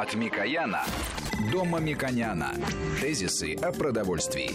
От Микояна до Мамиконяна. Тезисы о продовольствии.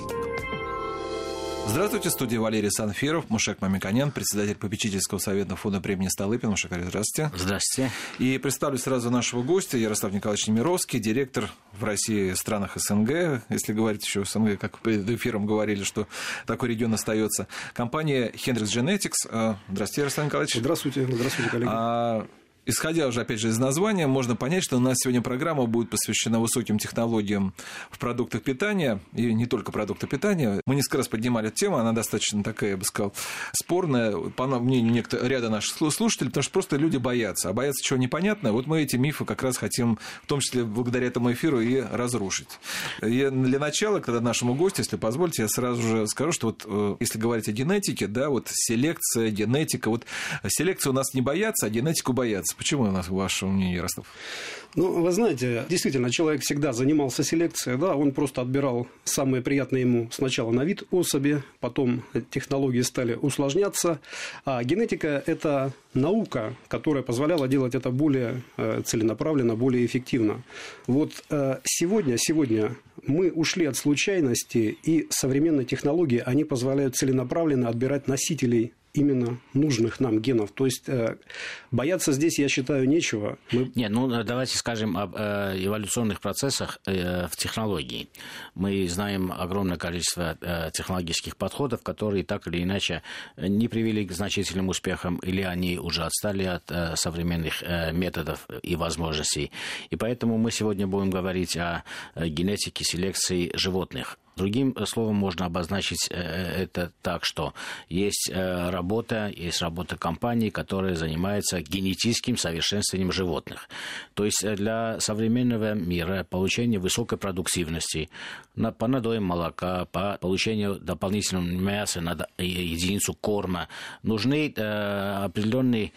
Здравствуйте, студия Валерий Санфиров, Мушек Мамиконян, председатель попечительского совета фонда премии Столыпин. Мушек, здравствуйте. Здравствуйте. И представлю сразу нашего гостя, Ярослав Николаевич Немировский, директор в России странах СНГ, если говорить еще СНГ, как перед эфиром говорили, что такой регион остается. Компания Hendrix Genetics. А, здравствуйте, Ярослав Николаевич. Здравствуйте, здравствуйте, коллеги. Исходя уже, опять же, из названия, можно понять, что у нас сегодня программа будет посвящена высоким технологиям в продуктах питания, и не только продукты питания. Мы несколько раз поднимали тему, она достаточно такая, я бы сказал, спорная, по мнению некоторых, ряда наших слушателей, потому что просто люди боятся. А боятся чего непонятно, вот мы эти мифы как раз хотим, в том числе благодаря этому эфиру, и разрушить. И для начала, когда нашему гостю, если позволите, я сразу же скажу, что вот э, если говорить о генетике, да, вот селекция, генетика, вот селекцию у нас не боятся, а генетику боятся. Почему у нас, ваше мнение, Ярослав? Ну, вы знаете, действительно, человек всегда занимался селекцией, да, он просто отбирал самые приятные ему сначала на вид особи, потом технологии стали усложняться, а генетика – это наука, которая позволяла делать это более э, целенаправленно, более эффективно. Вот э, сегодня, сегодня мы ушли от случайности, и современные технологии, они позволяют целенаправленно отбирать носителей именно нужных нам генов. То есть э, бояться здесь, я считаю, нечего. Мы... Не, ну давайте скажем об э, эволюционных процессах э, в технологии. Мы знаем огромное количество технологических подходов, которые так или иначе не привели к значительным успехам, или они уже отстали от современных методов и возможностей. И поэтому мы сегодня будем говорить о генетике селекции животных. Другим словом можно обозначить э, это так, что есть э, работа, есть работа компании, которая занимается генетическим совершенствованием животных. То есть э, для современного мира получение высокой продуктивности по надоям молока, по получению дополнительного мяса на единицу корма нужны определенный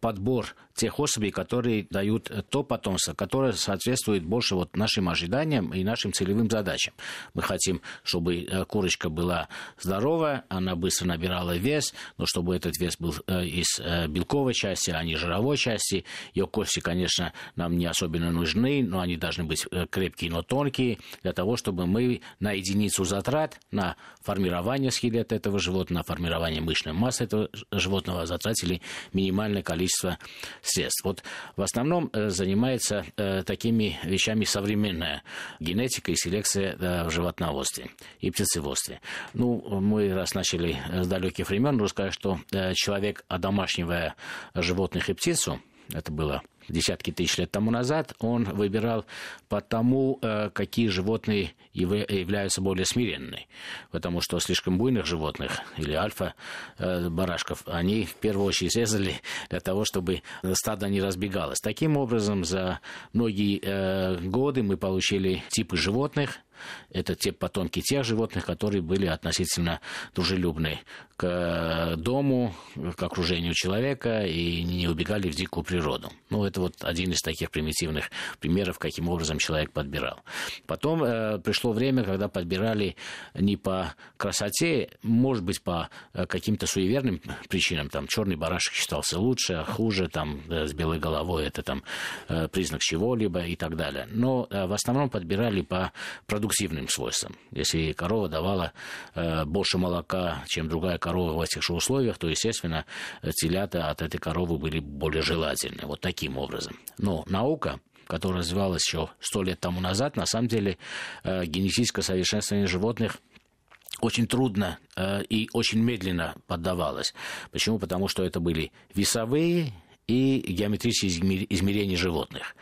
подбор тех особей, которые дают то потомство, которое соответствует больше вот нашим ожиданиям и нашим целевым задачам. Мы хотим, чтобы э, курочка была здоровая, она быстро набирала вес, но чтобы этот вес был э, из э, белковой части, а не жировой части. Ее кости, конечно, нам не особенно нужны, но они должны быть крепкие, но тонкие, для того, чтобы мы на единицу затрат, на формирование скелета этого животного, на формирование мышечной массы этого животного затратили минимальное количество средств. Вот в основном э, занимается э, такими вещами современная генетика и селекция в животноводстве и птицеводстве. Ну, мы раз начали с далеких времен, нужно сказать, что э, человек, одомашнивая животных и птицу, это было десятки тысяч лет тому назад, он выбирал по тому, э, какие животные являются более смиренными. Потому что слишком буйных животных или альфа-барашков, э, они в первую очередь резали для того, чтобы стадо не разбегалось. Таким образом, за многие э, годы мы получили типы животных, это те потомки тех животных, которые были относительно дружелюбны к дому, к окружению человека и не убегали в дикую природу. Ну, это вот один из таких примитивных примеров, каким образом человек подбирал. Потом э, пришло время, когда подбирали не по красоте, может быть, по э, каким-то суеверным причинам. Там черный барашек считался лучше, а хуже, там, э, с белой головой это там э, признак чего-либо и так далее. Но в основном подбирали по продуктивным свойствам. Если корова давала э, больше молока, чем другая корова в этих же условиях, то, естественно, телята от этой коровы были более желательны. Вот таким образом. Но наука которая развивалась еще сто лет тому назад, на самом деле э, генетическое совершенствование животных очень трудно э, и очень медленно поддавалось. Почему? Потому что это были весовые и геометрические измерения животных.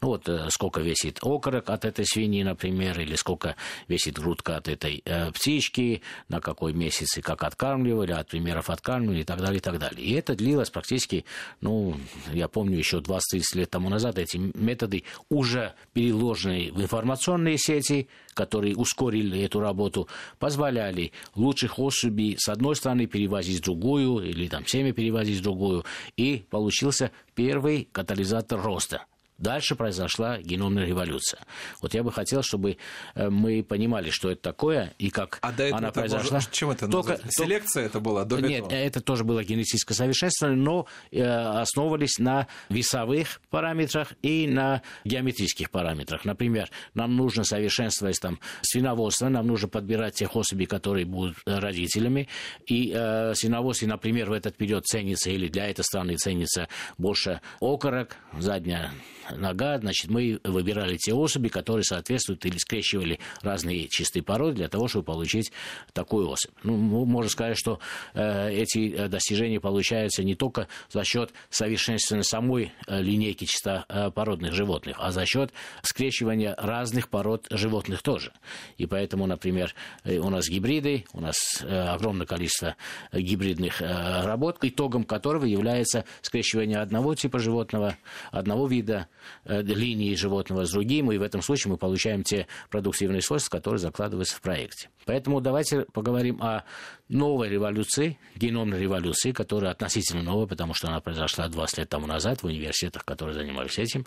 Ну вот э, сколько весит окорок от этой свиньи, например, или сколько весит грудка от этой э, птички, на какой месяц и как откармливали, от примеров откармливали и так далее, и так далее. И это длилось практически, ну, я помню, еще 20-30 лет тому назад эти методы уже переложены в информационные сети, которые ускорили эту работу, позволяли лучших особей с одной стороны перевозить другую, или там семя перевозить другую, и получился первый катализатор роста Дальше произошла геномная революция. Вот я бы хотел, чтобы э, мы понимали, что это такое и как а до этого она произошла. Может, чем это Только, Селекция это была до Нет, этого? это тоже было генетическое совершенствование, но э, основывались на весовых параметрах и на геометрических параметрах. Например, нам нужно совершенствовать там свиноводство, нам нужно подбирать тех особей, которые будут родителями, и э, свиноводство, например, в этот период ценится или для этой страны ценится больше окорок, задняя нога, значит, мы выбирали те особи, которые соответствуют или скрещивали разные чистые породы для того, чтобы получить такую особь. Ну, можно сказать, что э, эти э, достижения получаются не только за счет совершенствования самой э, линейки чистопородных животных, а за счет скрещивания разных пород животных тоже. И поэтому, например, у нас гибриды, у нас огромное количество гибридных работ, итогом которого является скрещивание одного типа животного, одного вида линии животного с другим, и в этом случае мы получаем те продуктивные свойства, которые закладываются в проекте. Поэтому давайте поговорим о новой революции, геномной революции, которая относительно новая, потому что она произошла 20 лет тому назад в университетах, которые занимались этим,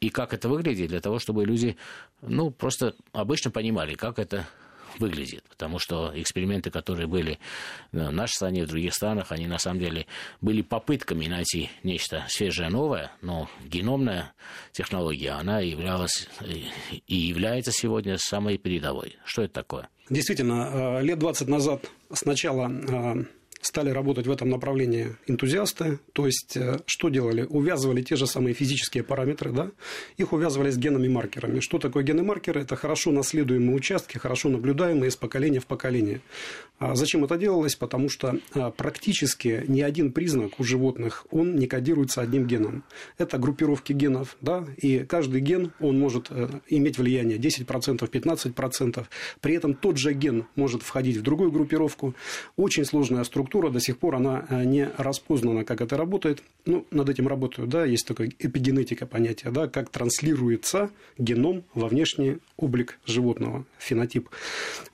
и как это выглядит, для того, чтобы люди ну, просто обычно понимали, как это выглядит. Потому что эксперименты, которые были в нашей стране, в других странах, они на самом деле были попытками найти нечто свежее, новое, но геномная технология, она являлась и является сегодня самой передовой. Что это такое? Действительно, э, лет 20 назад сначала э, стали работать в этом направлении энтузиасты. То есть, э, что делали? Увязывали те же самые физические параметры, да? их увязывали с генами маркерами. Что такое гены маркеры? Это хорошо наследуемые участки, хорошо наблюдаемые из поколения в поколение. А зачем это делалось? Потому что а, практически ни один признак у животных, он не кодируется одним геном. Это группировки генов, да, и каждый ген, он может э, иметь влияние 10%, 15%. При этом тот же ген может входить в другую группировку. Очень сложная структура, до сих пор она э, не распознана, как это работает. Ну, над этим работают, да, есть такое эпигенетика понятие, да, как транслируется геном во внешний облик животного, фенотип.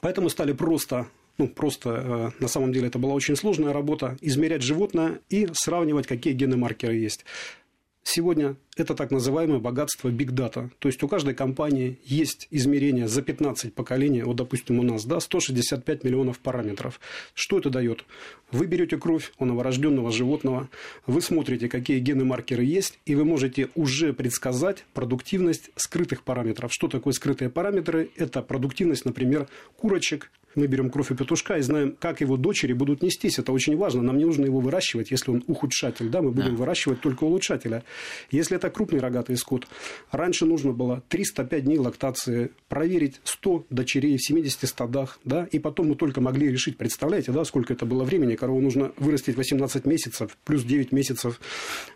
Поэтому стали просто ну, просто э, на самом деле это была очень сложная работа, измерять животное и сравнивать, какие гены-маркеры есть. Сегодня это так называемое богатство Big Data. То есть у каждой компании есть измерение за 15 поколений, вот, допустим, у нас, да, 165 миллионов параметров. Что это дает? Вы берете кровь у новорожденного животного, вы смотрите, какие гены-маркеры есть, и вы можете уже предсказать продуктивность скрытых параметров. Что такое скрытые параметры? Это продуктивность, например, курочек, мы берем кровь у петушка и знаем, как его дочери будут нестись. Это очень важно. Нам не нужно его выращивать, если он ухудшатель. Да, мы будем да. выращивать только улучшателя. Если это крупный рогатый скот, раньше нужно было 305 дней лактации, проверить 100 дочерей в 70 стадах, да, и потом мы только могли решить, представляете, да, сколько это было времени, корову нужно вырастить 18 месяцев, плюс 9 месяцев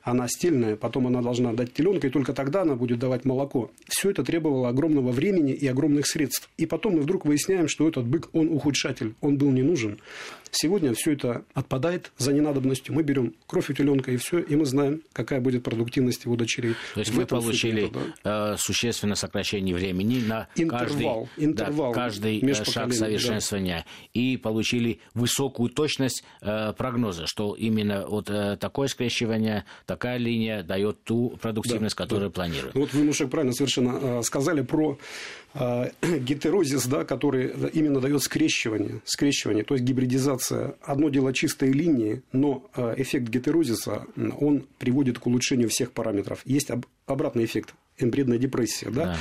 она стельная, потом она должна дать теленка, и только тогда она будет давать молоко. Все это требовало огромного времени и огромных средств. И потом мы вдруг выясняем, что этот бык, он ухудшатель, он был не нужен. Сегодня все это отпадает за ненадобностью. Мы берем кровь у теленка и все, и мы знаем, какая будет продуктивность его дочерей. То есть мы получили это, да? Э, существенное сокращение времени на интервал, каждый, интервал да, каждый э, шаг совершенствования да. и получили высокую точность э, прогноза, что именно вот такое скрещивание, такая линия дает ту продуктивность, да, которую да. планируем. Вот вы, Мушек, правильно совершенно сказали про гетерозис, да, который именно дает скрещивание, скрещивание, то есть гибридизация. Одно дело чистые линии, но э, эффект гетерозиса, он приводит к улучшению всех параметров. Есть обратный эффект, эмбридная депрессия. Да? Да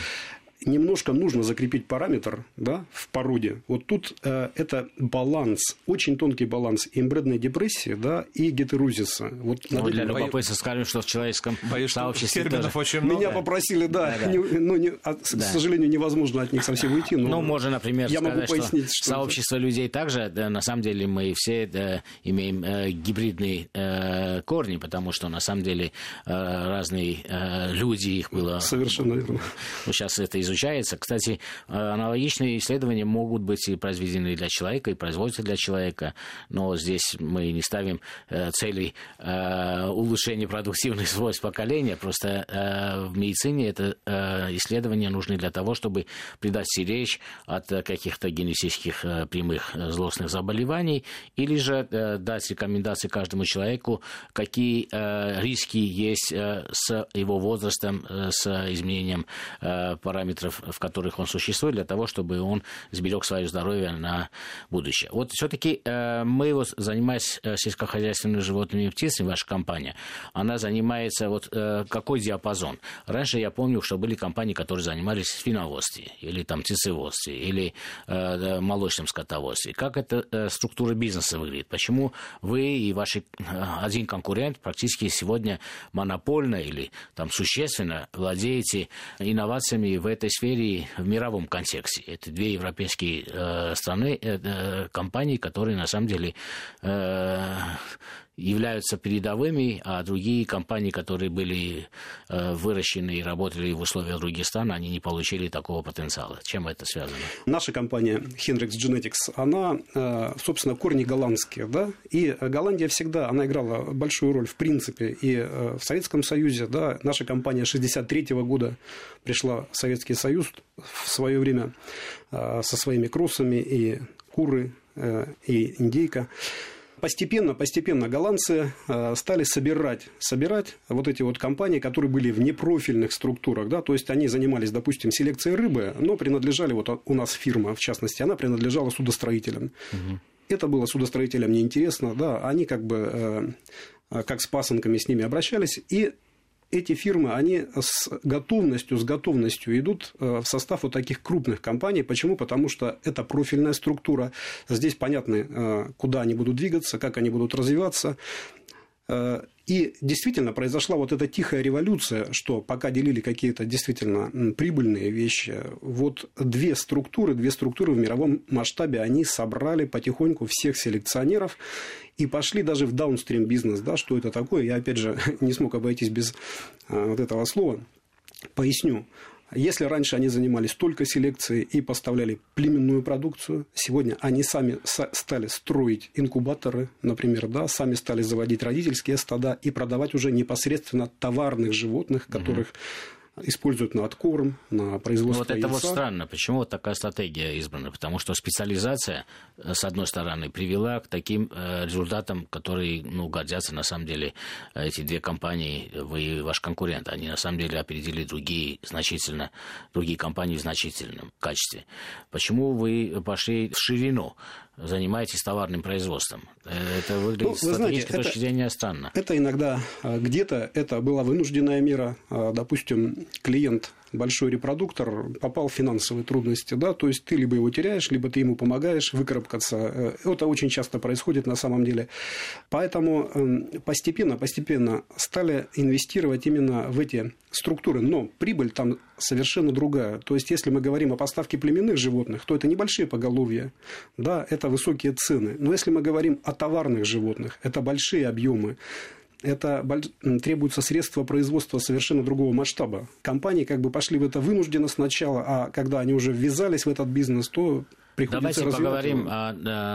немножко нужно закрепить параметр да, в породе. Вот тут э, это баланс, очень тонкий баланс имбредной депрессии да, и гетерузиса. Вот ну, для любопытства скажем, что в человеческом Боюсь, сообществе тоже... очень много. Меня попросили, да, да, да. Не, ну, не, а, да. к сожалению, невозможно от них совсем уйти. Но ну, можно, например, я сказать, могу пояснить, что, что сообщество это... людей также, да, на самом деле мы все да, имеем э, гибридные э, корни, потому что на самом деле э, разные э, люди, их было... Совершенно верно. Ну, сейчас это изучается изучается. Кстати, аналогичные исследования могут быть и произведены для человека, и производятся для человека, но здесь мы не ставим целей улучшения продуктивных свойств поколения, просто в медицине это исследования нужны для того, чтобы придать речь от каких-то генетических прямых злостных заболеваний, или же дать рекомендации каждому человеку, какие риски есть с его возрастом, с изменением параметров, в которых он существует, для того, чтобы он сберег свое здоровье на будущее. Вот все-таки мы, вот, занимаясь сельскохозяйственными животными и птицами, ваша компания, она занимается вот какой диапазон? Раньше я помню, что были компании, которые занимались свиноводством, или там птицеводством, или э, молочным скотоводством. Как эта э, структура бизнеса выглядит? Почему вы и ваш э, один конкурент практически сегодня монопольно или там существенно владеете инновациями в этой сфере в мировом контексте? Это две европейские э, страны, э, э компании, которые на самом деле являются передовыми, а другие компании, которые были э, выращены и работали в условиях стран, они не получили такого потенциала. Чем это связано? Наша компания Hendrix Genetics, она, э, собственно, корни голландские, да, и Голландия всегда, она играла большую роль в принципе и э, в Советском Союзе, да, наша компания 63 года пришла в Советский Союз в свое время со своими кроссами и куры, и индейка постепенно, постепенно голландцы э, стали собирать, собирать вот эти вот компании, которые были в непрофильных структурах, да, то есть они занимались, допустим, селекцией рыбы, но принадлежали, вот у нас фирма, в частности, она принадлежала судостроителям. Угу. Это было судостроителям неинтересно, да, они как бы э, как с пасынками с ними обращались, и эти фирмы, они с готовностью, с готовностью идут э, в состав вот таких крупных компаний. Почему? Потому что это профильная структура. Здесь понятно, э, куда они будут двигаться, как они будут развиваться. Э, и действительно произошла вот эта тихая революция, что пока делили какие-то действительно прибыльные вещи, вот две структуры, две структуры в мировом масштабе, они собрали потихоньку всех селекционеров и пошли даже в даунстрим бизнес, да, что это такое. Я, опять же, не смог обойтись без а, вот этого слова. Поясню. Если раньше они занимались только селекцией и поставляли племенную продукцию, сегодня они сами стали строить инкубаторы, например, да, сами стали заводить родительские стада и продавать уже непосредственно товарных животных, которых угу используют на откорм, на производство Вот это яйца. вот странно. Почему вот такая стратегия избрана? Потому что специализация, э, с одной стороны, привела к таким э, результатам, которые ну, годятся, на самом деле, эти две компании, вы и ваш конкурент, они на самом деле опередили другие значительно, другие компании в значительном качестве. Почему вы пошли в ширину? Занимаетесь товарным производством. Э, это выглядит ну, с стратегической знаете, точки зрения странно. Это иногда где-то это была вынужденная мера. Допустим, клиент большой репродуктор попал в финансовые трудности, да, то есть ты либо его теряешь, либо ты ему помогаешь выкарабкаться. Э, это очень часто происходит на самом деле. Поэтому эм, постепенно, постепенно стали инвестировать именно в эти структуры, но прибыль там совершенно другая. То есть, если мы говорим о поставке племенных животных, то это небольшие поголовья, да, это высокие цены. Но если мы говорим о товарных животных, это большие объемы это требуются средства производства совершенно другого масштаба. Компании как бы пошли в это вынужденно сначала, а когда они уже ввязались в этот бизнес, то приходится Давайте поговорим его. о,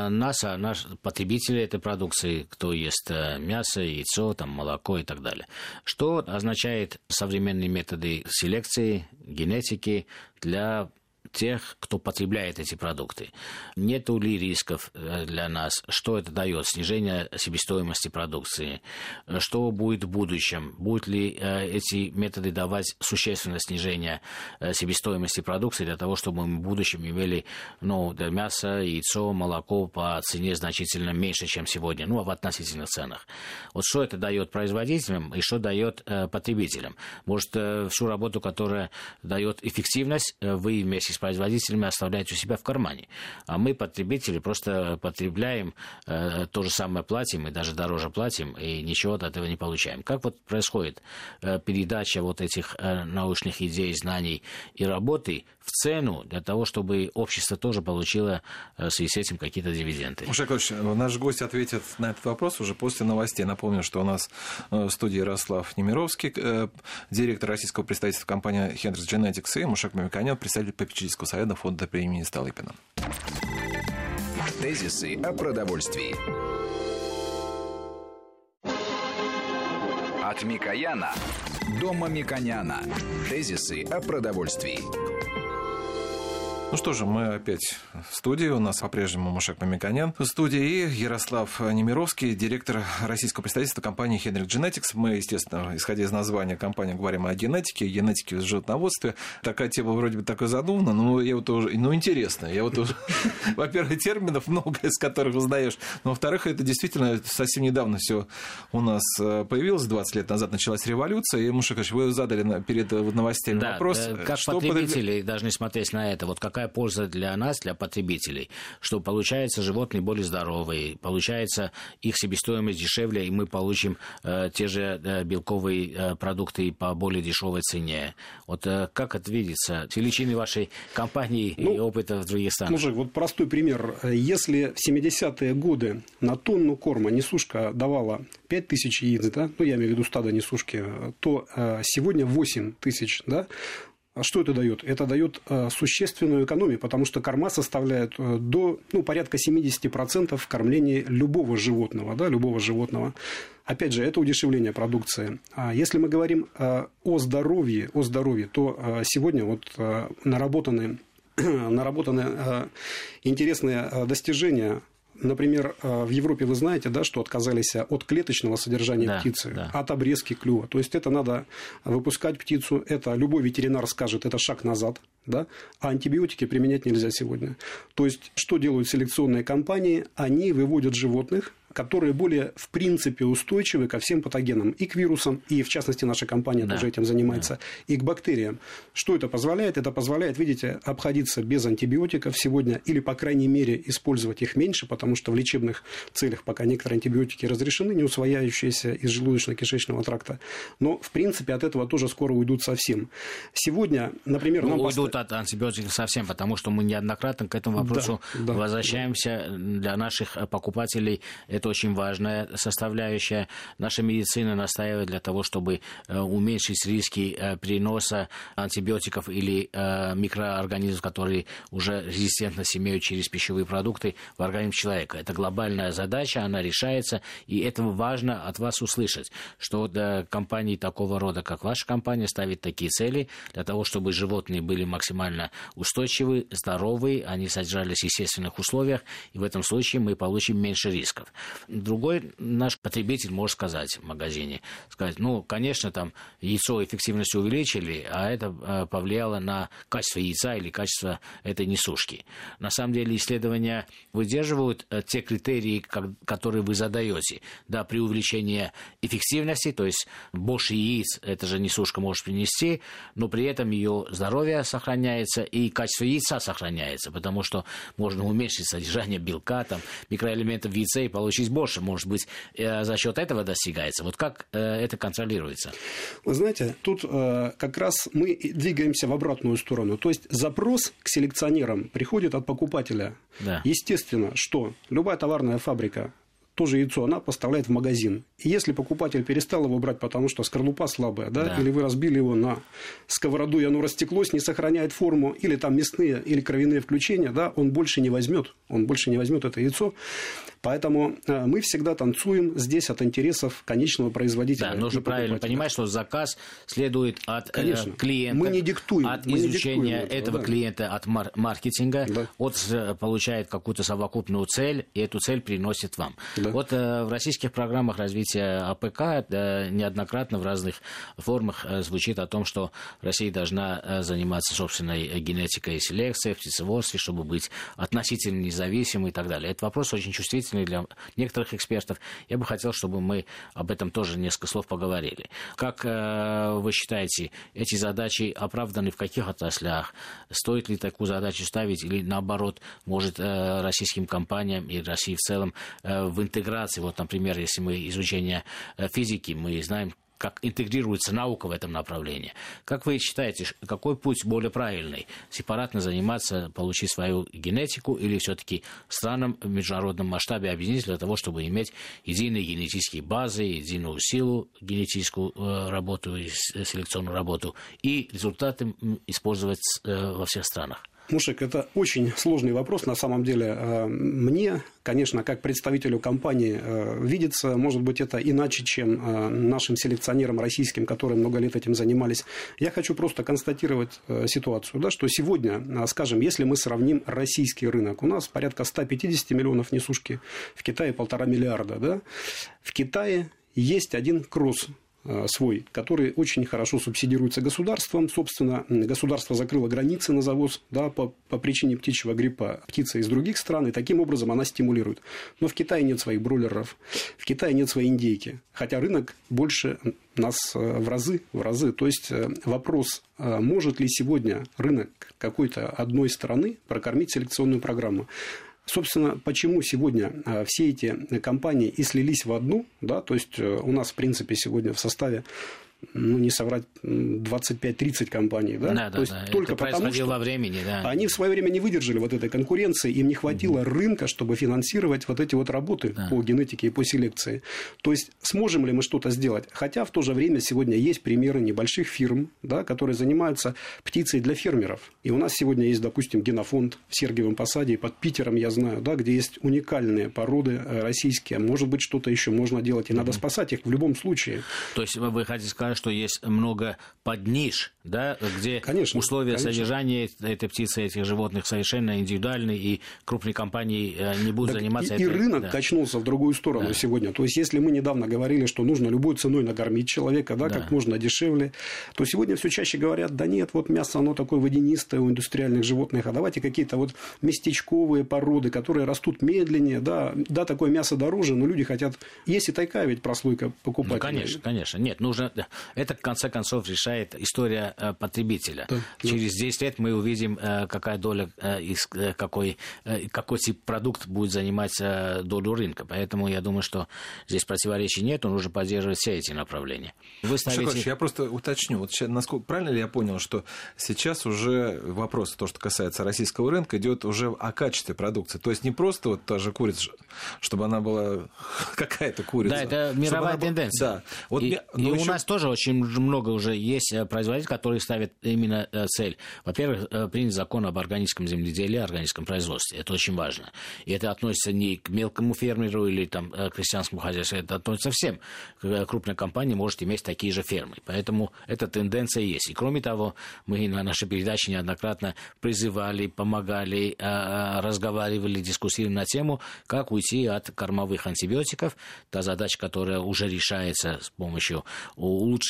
о нас, о наш, потребителе этой продукции, кто ест э, мясо, яйцо, там, молоко и так далее. Что означает современные методы селекции, генетики для тех, кто потребляет эти продукты. Нет ли рисков э, для нас? Что это дает? Снижение себестоимости продукции? Что будет в будущем? Будут ли э, эти методы давать существенное снижение э, себестоимости продукции для того, чтобы мы в будущем имели ну, мясо, яйцо, молоко по цене значительно меньше, чем сегодня, ну, в относительных ценах? Вот что это дает производителям и что дает потребителям? Может, всю работу, которая дает эффективность, вы вместе с производителями оставляете у себя в кармане. А мы, потребители, просто потребляем, э, то же самое платим, и даже дороже платим, и ничего от этого не получаем. Как вот происходит э, передача вот этих э, научных идей, знаний и работы в цену для того, чтобы общество тоже получило в связи с этим какие-то дивиденды? Мушек наш гость ответит на этот вопрос уже после новостей. Напомню, что у нас в студии Ярослав Немировский, директор российского представительства компании Hendrix Genetics, и Мушек Мамиканян, представитель попечительского совета фонда премии Столыпина. Тезисы о продовольствии. От Микояна до Мамиконяна. Тезисы о продовольствии. Ну что же, мы опять в студии. У нас по-прежнему Мушек Мамиканян в студии и Ярослав Немировский, директор российского представительства компании Henrik Genetics. Мы, естественно, исходя из названия компании, говорим о генетике, генетике в животноводстве. Такая тема вроде бы такой задумана, но я вот уже, ну, интересно. Я вот уже, во-первых, терминов много, из которых узнаешь. Но, во-вторых, это действительно совсем недавно все у нас э, появилось, 20 лет назад началась революция. И, Мушек вы задали перед новостями да, вопрос. Э, как что потребители должны смотреть на это? Вот какая какая польза для нас, для потребителей, что получается животные более здоровые, получается их себестоимость дешевле, и мы получим э, те же э, белковые э, продукты по более дешевой цене. Вот э, как это видится? Величины вашей компании ну, и опыта в других странах. Мужик, вот простой пример. Если в 70-е годы на тонну корма несушка давала 5 тысяч яиц, да, ну я имею в виду стадо несушки, то э, сегодня 8 тысяч, да, что это дает? Это дает э, существенную экономию, потому что корма составляет э, до ну, порядка 70% в кормлении любого животного. Да, любого животного. Опять же, это удешевление продукции. А если мы говорим э, о здоровье, о здоровье, то сегодня вот наработаны, наработаны интересные достижения Например, э, в Европе вы знаете, да, что отказались от клеточного содержания да, птицы, да. от обрезки клюва. То есть это надо выпускать птицу, это любой ветеринар скажет, это шаг назад, да, а антибиотики применять нельзя сегодня. То есть что делают селекционные компании? Они выводят животных которые более, в принципе, устойчивы ко всем патогенам, и к вирусам, и, в частности, наша компания да. тоже этим занимается, да. и к бактериям. Что это позволяет? Это позволяет, видите, обходиться без антибиотиков сегодня, или, по крайней мере, использовать их меньше, потому что в лечебных целях пока некоторые антибиотики разрешены, не усвояющиеся из желудочно-кишечного тракта. Но, в принципе, от этого тоже скоро уйдут совсем. Сегодня, например... Ну, уйдут пост... от антибиотиков совсем, потому что мы неоднократно к этому вопросу да, да, возвращаемся. Да. Для наших покупателей это очень важная составляющая. Наша медицина настаивает для того, чтобы э, уменьшить риски э, переноса антибиотиков или э, микроорганизмов, которые уже резистентно имеют через пищевые продукты в организм человека. Это глобальная задача, она решается, и это важно от вас услышать, что компании такого рода, как ваша компания, ставит такие цели для того, чтобы животные были максимально устойчивы, здоровые, они содержались в естественных условиях, и в этом случае мы получим меньше рисков. Другой наш потребитель может сказать в магазине, сказать, ну, конечно, там яйцо эффективность увеличили, а это э, повлияло на качество яйца или качество этой несушки. На самом деле исследования выдерживают э, те критерии, которые вы задаете. Да, при увеличении эффективности, то есть больше яиц эта же несушка может принести, но при этом ее здоровье сохраняется и качество яйца сохраняется, потому что можно уменьшить содержание белка, там, микроэлементов в яйце и получить получить больше, может быть, э, за счет этого достигается. Вот как э, это контролируется? Вы знаете, тут э, как раз мы двигаемся в обратную сторону. То есть запрос к селекционерам приходит от покупателя. Да. Естественно, что любая товарная фабрика тоже яйцо она поставляет в магазин. И если покупатель перестал его брать, потому что скорлупа слабая, да, да. или вы разбили его на сковороду, и оно растеклось, не сохраняет форму, или там мясные или кровяные включения, да, он больше не возьмет, он больше не возьмет это яйцо. Поэтому э, мы всегда танцуем здесь от интересов конечного производителя. Да, нужно правильно понимать, что заказ следует от э, Конечно. клиента. Мы не диктуем. От мы изучения этого, этого да. клиента, от мар- маркетинга. Да. Он э, получает какую-то совокупную цель, и эту цель приносит вам. Да. Вот в российских программах развития АПК неоднократно в разных формах звучит о том, что Россия должна заниматься собственной генетикой и селекцией в птицеводстве, чтобы быть относительно независимой и так далее. Этот вопрос очень чувствительный существенный для некоторых экспертов. Я бы хотел, чтобы мы об этом тоже несколько слов поговорили. Как э, вы считаете, эти задачи оправданы в каких отраслях? Стоит ли такую задачу ставить или наоборот, может э, российским компаниям и России в целом э, в интеграции, вот, например, если мы изучение физики, мы знаем, как интегрируется наука в этом направлении. Как вы считаете, какой путь более правильный? Сепаратно заниматься, получить свою генетику или все-таки странам в международном масштабе объединиться для того, чтобы иметь единые генетические базы, единую силу генетическую э, работу и селекционную работу и результаты использовать э, во всех странах? Мушек, это очень сложный вопрос на самом деле. Э, мне, конечно, как представителю компании, э, видится, может быть, это иначе, чем э, нашим селекционерам российским, которые много лет этим занимались. Я хочу просто констатировать ситуацию, да, что сегодня, скажем, если мы сравним российский рынок, у нас порядка 150 миллионов несушки, в Китае полтора миллиарда. Да? В Китае есть один кросс свой, который очень хорошо субсидируется государством. Собственно, государство закрыло границы на завоз да, по, по причине птичьего гриппа птицы из других стран, и таким образом она стимулирует. Но в Китае нет своих бройлеров, в Китае нет своей индейки, хотя рынок больше нас э, в разы, в разы. То есть э, вопрос, может ли сегодня рынок какой-то одной страны прокормить селекционную программу. Собственно, почему сегодня а, все эти компании и слились в одну, да, то есть э, у нас, в принципе, сегодня в составе ну, не соврать, 25-30 компаний, да? Да, То есть да. только Это потому, что во времени, да. они в свое время не выдержали вот этой конкуренции, им не хватило угу. рынка, чтобы финансировать вот эти вот работы да. по генетике и по селекции. То есть сможем ли мы что-то сделать? Хотя в то же время сегодня есть примеры небольших фирм, да, которые занимаются птицей для фермеров. И у нас сегодня есть, допустим, генофонд в Сергиевом Посаде, и под Питером, я знаю, да, где есть уникальные породы э, российские. Может быть, что-то еще можно делать, и угу. надо спасать их в любом случае. То есть вы хотите сказать, что есть много подниш, да, где конечно, условия конечно. содержания этой птицы, этих животных совершенно индивидуальны, и крупные компании э, не будут так заниматься... И, этой, и рынок да. качнулся в другую сторону да. сегодня. То есть, если мы недавно говорили, что нужно любой ценой накормить человека, да, да. как можно дешевле, то сегодня все чаще говорят, да нет, вот мясо, оно такое водянистое у индустриальных животных, а давайте какие-то вот местечковые породы, которые растут медленнее, да, да, такое мясо дороже, но люди хотят... Есть и такая ведь прослойка покупать. Ну, конечно, конечно. Нет, нужно... Это, в конце концов, решает история э, потребителя. Да, Через 10 лет мы увидим, э, какая доля, э, какой, какой тип продукт будет занимать долю рынка. Поэтому я думаю, что здесь противоречий нет, он уже поддерживает все эти направления. Вы ставите... Шакович, я просто уточню, вот сейчас, насколько правильно ли я понял, что сейчас уже вопрос, то, что касается российского рынка, идет уже о качестве продукции. То есть не просто вот та же курица, чтобы она была какая-то курица. Да, это мировая тенденция. Была... Да. Вот, и, и еще... у нас тоже очень много уже есть э, производителей, которые ставят именно э, цель. Во-первых, э, принят закон об органическом земледелии, органическом производстве. Это очень важно. И это относится не к мелкому фермеру или там, крестьянскому хозяйству, это относится всем. Крупная компания может иметь такие же фермы. Поэтому эта тенденция есть. И кроме того, мы на нашей передаче неоднократно призывали, помогали, разговаривали, дискуссировали на тему, как уйти от кормовых антибиотиков. Та задача, которая уже решается с помощью улучшения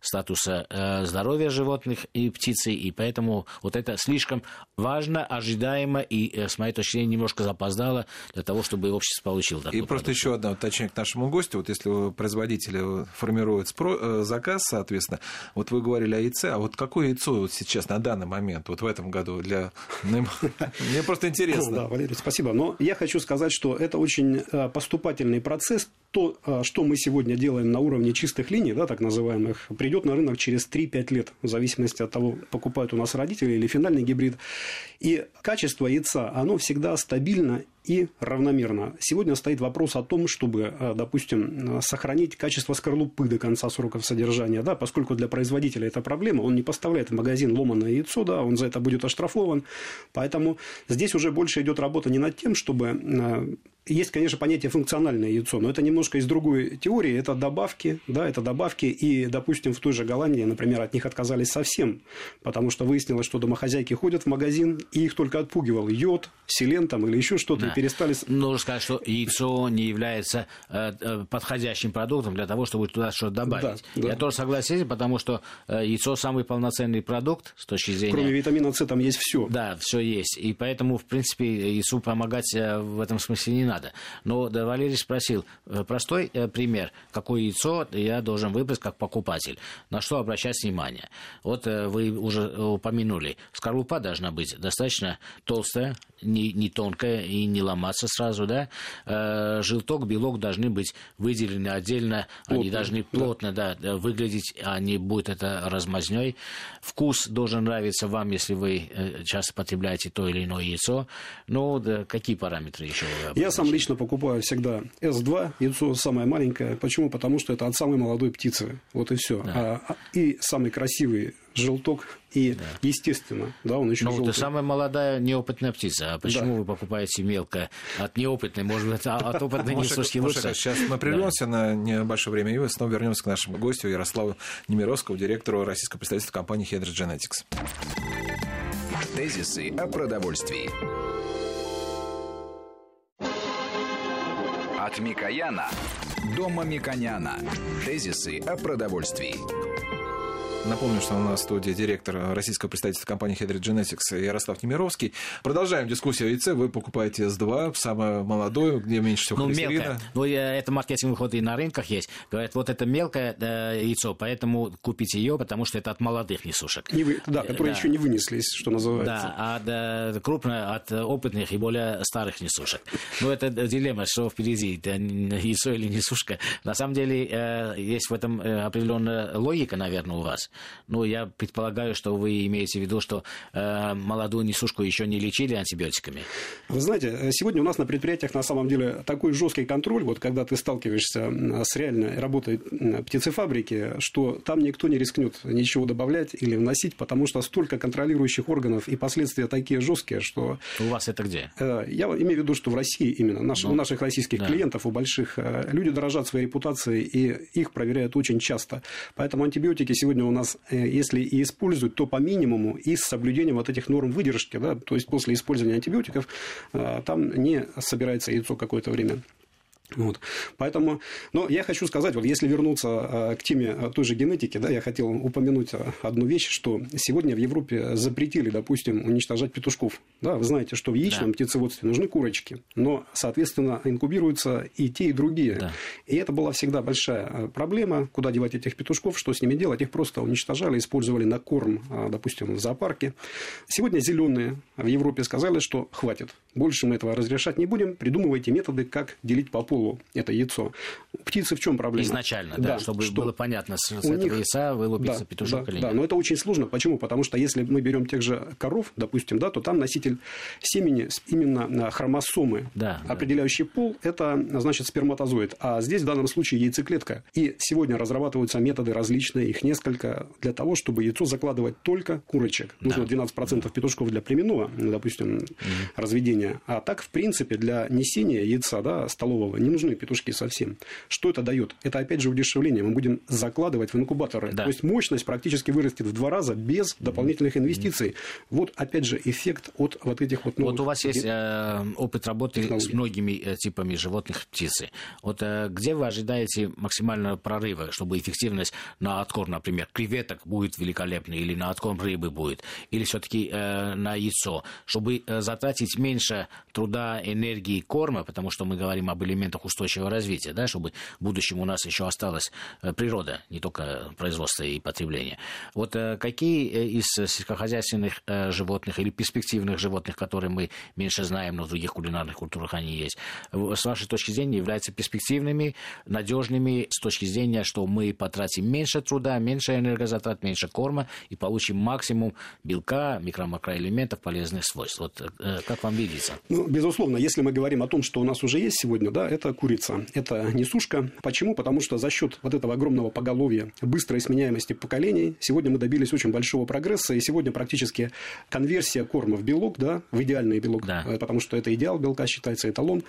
статуса э, здоровья животных и птицы, и поэтому вот это слишком важно, ожидаемо и, э, с моей точки зрения, немножко запоздало для того, чтобы общество получило такой И просто еще одно уточнение к нашему гостю. Вот если производители формируют спро- э, заказ, соответственно, вот вы говорили о яйце, а вот какое яйцо вот сейчас на данный момент, вот в этом году для... Мне просто интересно. Да, Валерий, спасибо. Но я хочу сказать, что это очень поступательный процесс. То, что мы сегодня делаем на уровне чистых линий, да, так называемых, придет на рынок через 3-5 лет, в зависимости от того, покупают у нас родители или финальный гибрид. И качество яйца, оно всегда стабильно и равномерно. Сегодня стоит вопрос о том, чтобы, э, допустим, сохранить качество скорлупы до конца сроков содержания, да, поскольку для производителя это проблема, он не поставляет в магазин ломаное яйцо, да, он за это будет оштрафован, поэтому здесь уже больше идет работа не над тем, чтобы э, есть, конечно, понятие функциональное яйцо, но это немножко из другой теории. Это добавки, да, это добавки. И, допустим, в той же Голландии, например, от них отказались совсем, потому что выяснилось, что домохозяйки ходят в магазин, и их только отпугивал йод, селен там или еще что-то. Да. Перестали... Нужно сказать, что яйцо не является э, э, подходящим продуктом для того, чтобы туда что-то добавить. Да, да. Я тоже согласен, потому что э, яйцо самый полноценный продукт с точки зрения... Кроме витамина С там есть все. Да, все есть. И поэтому, в принципе, яйцу помогать в этом смысле не надо. Но да, Валерий спросил, простой пример, какое яйцо я должен выбрать как покупатель, на что обращать внимание. Вот вы уже упомянули, скорлупа должна быть достаточно толстая, не, не тонкая и не ломаться сразу, да. Э, желток, белок должны быть выделены отдельно, плотно, они должны плотно, да. да, выглядеть, а не будет это размазней. Вкус должен нравиться вам, если вы э, часто потребляете то или иное яйцо. Ну, да, какие параметры еще? Я сам лично покупаю всегда S2, яйцо самое маленькое. Почему? Потому что это от самой молодой птицы. Вот и все. Да. А, а, и самый красивый желток и, да. естественно, да, он еще Ну, желтый. это самая молодая неопытная птица. А почему да. вы покупаете мелкое от неопытной? Может быть, а от опытной не слушайте лучше? Сейчас мы прервемся на небольшое время и снова вернемся к нашему гостю Ярославу Немировскому, директору российского представительства компании Hedra Genetics. Тезисы о продовольствии. От Микояна до Мамиконяна. Тезисы о продовольствии. Напомню, что у нас в студии директор российского представительства компании Hedry Genetics Ярослав Немировский. Продолжаем дискуссию о яйце. Вы покупаете S2, самое молодое, где меньше всего ну. Мелкое. Ну, это маркетинговый ход и на рынках есть. Говорят, вот это мелкое да, яйцо, поэтому купите ее, потому что это от молодых несушек. Не вы, да, которые да. еще не вынеслись, что называется. Да, а да, крупное от опытных и более старых несушек. Ну, это дилемма, что впереди, яйцо или несушка. На самом деле, э, есть в этом э, определенная логика, наверное, у вас. Ну, я предполагаю, что вы имеете в виду, что э, молодую несушку еще не лечили антибиотиками. Вы знаете, сегодня у нас на предприятиях на самом деле такой жесткий контроль, вот когда ты сталкиваешься с реальной работой птицефабрики, что там никто не рискнет ничего добавлять или вносить, потому что столько контролирующих органов и последствия такие жесткие, что... У вас это где? Э, я имею в виду, что в России именно, наш, ну, у наших российских да. клиентов, у больших, э, люди дорожат своей репутацией, и их проверяют очень часто. Поэтому антибиотики сегодня у нас нас, э, если и использовать, то по минимуму и с соблюдением вот этих норм выдержки, да, то есть после использования антибиотиков э, там не собирается яйцо какое-то время. Вот. Поэтому, но я хочу сказать, вот если вернуться э, к теме э, той же генетики, да, я хотел упомянуть э, одну вещь, что сегодня в Европе запретили, допустим, уничтожать петушков. Да, вы знаете, что в яичном да. птицеводстве нужны курочки, но, соответственно, инкубируются и те, и другие. Да. И это была всегда большая проблема, куда девать этих петушков, что с ними делать. Их просто уничтожали, использовали на корм, допустим, в зоопарке. Сегодня зеленые в Европе сказали, что хватит, больше мы этого разрешать не будем, придумывайте методы, как делить по полу это яйцо. У птицы в чем проблема? Изначально, да, да чтобы что было понятно, с, с этого них... яйца вылупится да, петушок да, или да, нет. но это очень сложно. Почему? Потому что если мы берем тех же коров, допустим, да, то там носитель семени именно хромосомы, да, определяющий да. пол, это значит сперматозоид. А здесь в данном случае яйцеклетка. И сегодня разрабатываются методы различные, их несколько, для того, чтобы яйцо закладывать только курочек. Нужно да. 12% петушков для племенного, допустим, угу. разведения. А так, в принципе, для несения яйца да, столового не нужны петушки совсем. Что это дает? Это опять же удешевление. Мы будем закладывать в инкубаторы. Да. То есть мощность практически вырастет в два раза без дополнительных инвестиций. Вот опять же эффект от вот этих вот новых... Вот у вас есть э, опыт работы технологий. с многими э, типами животных птицы. Вот э, где вы ожидаете максимального прорыва, чтобы эффективность на откорм, например, креветок будет великолепной, или на откорм рыбы будет, или все-таки э, на яйцо, чтобы э, затратить меньше труда, энергии, корма, потому что мы говорим об элементах устойчивого развития, да, чтобы в будущем у нас еще осталась э, природа, не только производство и потребление. Вот э, какие э, из сельскохозяйственных животных или перспективных животных, которые мы меньше знаем, но в других кулинарных культурах они есть, с вашей точки зрения являются перспективными, надежными с точки зрения, что мы потратим меньше труда, меньше энергозатрат, меньше корма и получим максимум белка, микро-макроэлементов, полезных свойств. Вот как вам видится? Ну, безусловно, если мы говорим о том, что у нас уже есть сегодня, да, это это курица. Это несушка. Почему? Потому что за счет вот этого огромного поголовья, быстрой сменяемости поколений, сегодня мы добились очень большого прогресса, и сегодня практически конверсия корма в белок, да, в идеальный белок, да. Э, потому что это идеал белка считается эталон,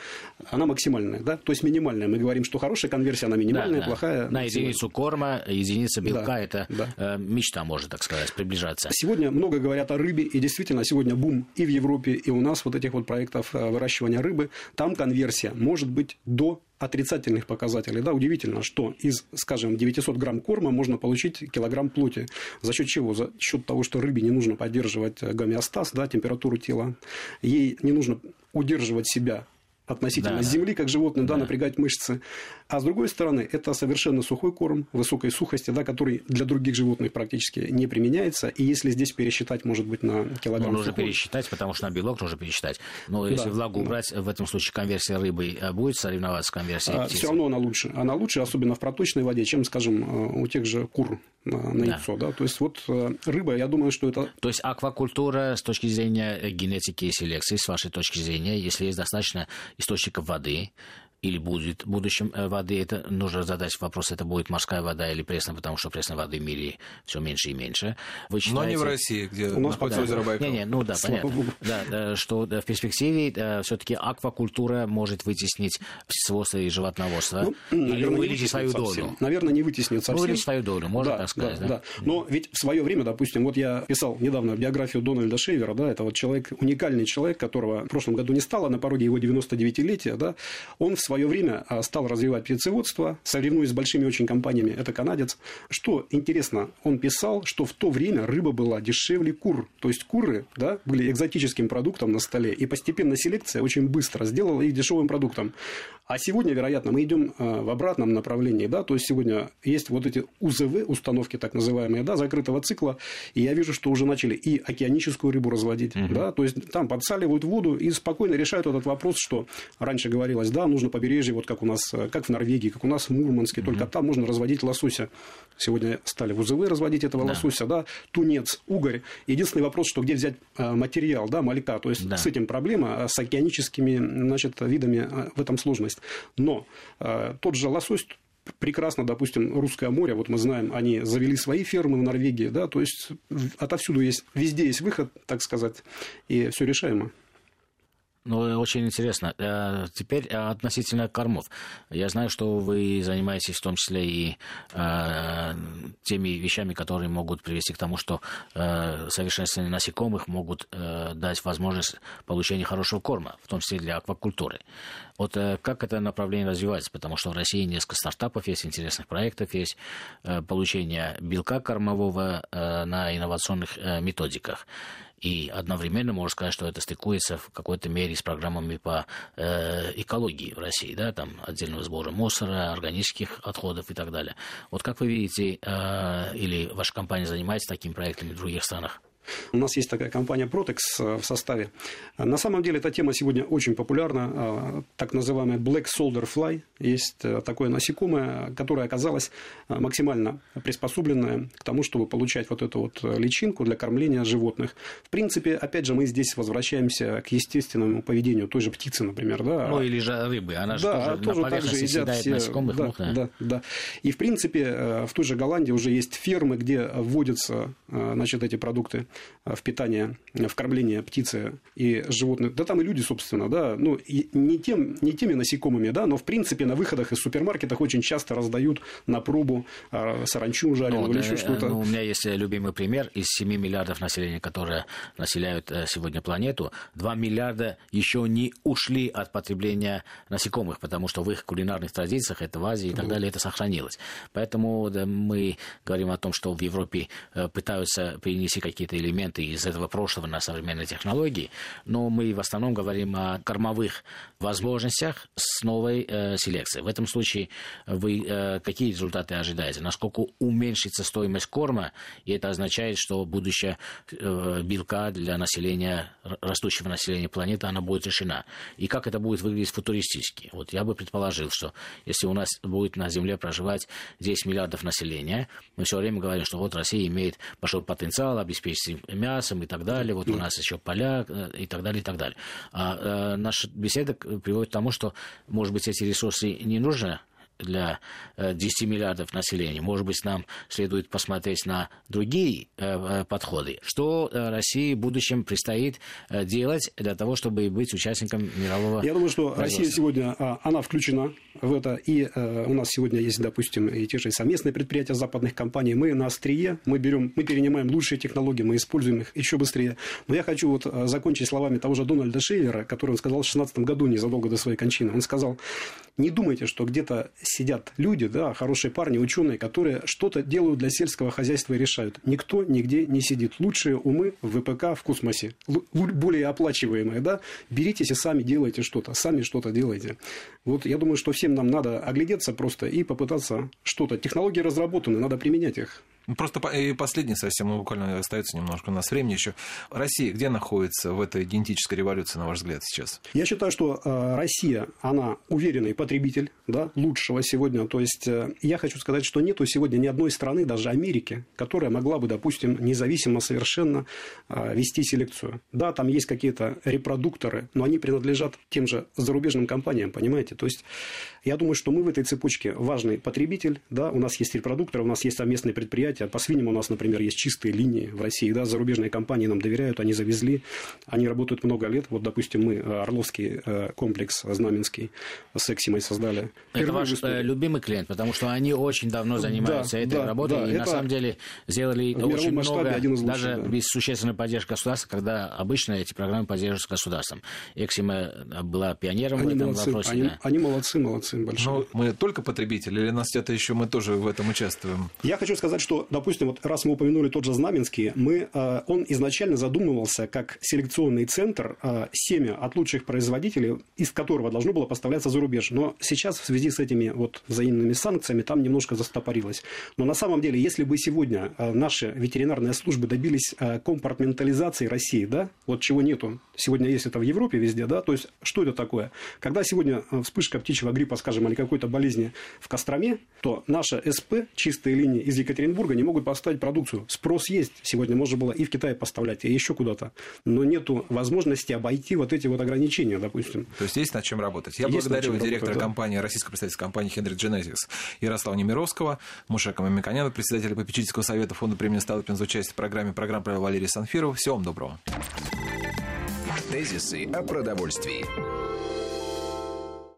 она максимальная, да, то есть минимальная. Мы говорим, что хорошая конверсия, она минимальная, да, плохая. На единицу корма, единица белка да, это да. Э, мечта, может так сказать, приближаться. Сегодня много говорят о рыбе, и действительно сегодня бум и в Европе, и у нас вот этих вот проектов э, выращивания рыбы. Там конверсия может быть до отрицательных показателей. Да, удивительно, что из, скажем, 900 грамм корма можно получить килограмм плоти. За счет чего? За счет того, что рыбе не нужно поддерживать гомеостаз, да, температуру тела. Ей не нужно удерживать себя относительно да, земли, как животное, да. да, напрягать мышцы. А с другой стороны, это совершенно сухой корм, высокой сухости, да, который для других животных практически не применяется. И если здесь пересчитать, может быть, на килограмм... Ну, нужно сухой... пересчитать, потому что на белок нужно пересчитать. Но если да, влагу убрать, в этом случае конверсия рыбы э, будет соревноваться с конверсией а, Все равно она лучше. Она лучше, особенно в проточной воде, чем, скажем, э, у тех же кур на, на да. яйцо. Да? То есть, вот э, рыба, я думаю, что это... То есть, аквакультура с точки зрения генетики и селекции, с вашей точки зрения, если есть достаточно источников воды, или будет в будущем э, воды. Это нужно задать вопрос, это будет морская вода или пресная, потому что пресной воды в мире все меньше и меньше. Вы считаете... Но не в России, где У нас находится озеро Байкал. Не, не, ну да, понятно. Да, да, что да, в перспективе да, все-таки аквакультура может вытеснить птицеводство и животноводство. Ну, или увеличить свою совсем. долю. Наверное, не вытеснит совсем. Увеличить свою долю, можно да, так сказать. Да, да? да. Но ведь в свое время, допустим, вот я писал недавно биографию Дональда Шейвера, да, это вот человек, уникальный человек, которого в прошлом году не стало, на пороге его 99-летия, да, он в свое время стал стал развивать птицеводство, соревнуясь с большими очень компаниями. Это канадец. Что интересно, он писал, что в то время рыба была дешевле кур. То есть куры да, были экзотическим продуктом на столе. И постепенно селекция очень быстро сделала их дешевым продуктом. А сегодня, вероятно, мы идем э, в обратном направлении. Да? То есть сегодня есть вот эти УЗВ, установки так называемые, да, закрытого цикла. И я вижу, что уже начали и океаническую рыбу разводить. Угу. Да? То есть там подсаливают воду и спокойно решают этот вопрос, что раньше говорилось, да, нужно побережье, вот как у нас, э, как в Норвегии, как у нас в Мурманске, угу. только там можно разводить лосося. Сегодня стали в УЗВ разводить этого да. лосося, да, тунец, угорь. Единственный вопрос, что где взять э, материал, да, малька. То есть да. с этим проблема, а с океаническими значит, видами в этом сложность. Но э, тот же лосось прекрасно, допустим, Русское море, вот мы знаем, они завели свои фермы в Норвегии, да, то есть отовсюду есть, везде есть выход, так сказать, и все решаемо. Ну, очень интересно. Э, теперь э, относительно кормов. Я знаю, что вы занимаетесь в том числе и э, теми вещами, которые могут привести к тому, что э, совершенствование насекомых могут э, дать возможность получения хорошего корма, в том числе для аквакультуры. Вот э, как это направление развивается? Потому что в России несколько стартапов есть, интересных проектов есть, э, получение белка кормового э, на инновационных методиках. И одновременно можно сказать, что это стыкуется в какой-то мере с программами по э, экологии в России, да, там отдельного сбора мусора, органических отходов и так далее. Вот как вы видите, э, или ваша компания занимается такими проектами в других странах? У нас есть такая компания Protex э, в составе. На самом деле эта тема сегодня очень популярна. Э, так называемая Black Soldier Fly. Есть э, такое насекомое, которое оказалось максимально приспособленное к тому, чтобы получать вот эту вот личинку для кормления животных. В принципе, опять же, мы здесь возвращаемся к естественному поведению той же птицы, например. Да? Ну, или же рыбы. Она же да, тоже, тоже на поверхности съедает все... насекомых. Да, да, да, да. И, в принципе, в той же Голландии уже есть фермы, где вводятся значит, эти продукты в питание, в кормление птицы и животных, да там и люди, собственно, да, ну, и не, тем, не теми насекомыми, да, но, в принципе, на выходах из супермаркетов очень часто раздают на пробу а, саранчу жареную ну, или еще что-то. Ну, у меня есть любимый пример. Из 7 миллиардов населения, которые населяют э, сегодня планету, 2 миллиарда еще не ушли от потребления насекомых, потому что в их кулинарных традициях, это в Азии и так далее, это сохранилось. Поэтому да, мы говорим о том, что в Европе э, пытаются перенести какие-то элементы из этого прошлого на современные технологии, но мы в основном говорим о кормовых возможностях с новой э, селекцией. В этом случае вы э, какие результаты ожидаете? Насколько уменьшится стоимость корма, и это означает, что будущее э, белка для населения, растущего населения планеты, она будет решена. И как это будет выглядеть футуристически? Вот я бы предположил, что если у нас будет на Земле проживать 10 миллиардов населения, мы все время говорим, что вот Россия имеет большой потенциал обеспечить этим мясом и так далее, вот у нас еще поля э, и так далее, и так далее. А э, наша беседа приводит к тому, что, может быть, эти ресурсы не нужны для 10 э, миллиардов населения. Может быть, нам следует посмотреть на другие э, э, подходы. Что России в будущем предстоит делать для того, чтобы быть участником мирового Я думаю, что Россия сегодня, а, она включена в это. И у нас сегодня есть, допустим, и те же совместные предприятия западных компаний. Мы на острие, мы берем, мы перенимаем лучшие технологии, мы используем их еще быстрее. Но я хочу вот закончить словами того же Дональда Шейлера, который он сказал в 2016 году, незадолго до своей кончины. Он сказал, не думайте, что где-то сидят люди, да, хорошие парни, ученые, которые что-то делают для сельского хозяйства и решают. Никто нигде не сидит. Лучшие умы в ВПК в космосе, более оплачиваемые, да, беритесь и сами делайте что-то, сами что-то делайте. Вот я думаю, что всем нам надо оглядеться просто и попытаться что-то. Технологии разработаны, надо применять их. Ну, просто и последний совсем, ну, буквально остается немножко у нас времени еще. Россия где находится в этой генетической революции, на ваш взгляд, сейчас? Я считаю, что э, Россия, она уверенный потребитель да, лучшего сегодня. То есть, э, я хочу сказать, что нету сегодня ни одной страны, даже Америки, которая могла бы, допустим, независимо совершенно э, вести селекцию. Да, там есть какие-то репродукторы, но они принадлежат тем же зарубежным компаниям, понимаете? То есть, я думаю, что мы в этой цепочке важный потребитель, да, у нас есть репродукторы, у нас есть совместные предприятия. По свиньям у нас, например, есть чистые линии в России, да, зарубежные компании нам доверяют, они завезли, они работают много лет. Вот, допустим, мы э, Орловский э, комплекс Знаменский с Эксимой создали. Это ваш э, любимый клиент, потому что они очень давно занимаются да, этой да, работой да, и на самом деле сделали очень много, лучших, даже да. без существенной поддержки государства, когда обычно эти программы поддерживаются государством. Эксима была пионером они в этом молодцы, вопросе. Они, да. они молодцы, молодцы им большое. Но мы только потребители или нас это еще мы тоже в этом участвуем? Я хочу сказать, что, допустим, вот раз мы упомянули тот же Знаменский, мы, э, он изначально задумывался как селекционный центр э, семя от лучших производителей, из которого должно было поставляться за рубеж. Но сейчас в связи с этими вот взаимными санкциями там немножко застопорилось. Но на самом деле, если бы сегодня э, наши ветеринарные службы добились компартментализации России, да, вот чего нету, сегодня есть это в Европе везде, да, то есть что это такое? Когда сегодня вспышка птичьего гриппа скажем, или какой-то болезни в Костроме, то наша СП, чистые линии из Екатеринбурга, не могут поставить продукцию. Спрос есть. Сегодня можно было и в Китае поставлять, и еще куда-то. Но нету возможности обойти вот эти вот ограничения, допустим. То есть есть над чем работать. Я есть благодарю директора работать, компании, да. российской представительской компании Хендрик Genesis Ярослава Немировского, Мушека Мамиканяна, председателя попечительского совета фонда премии Столыпин за участие в программе. Программа провел Валерий Санфиров. Всего вам доброго. Тезисы о продовольствии.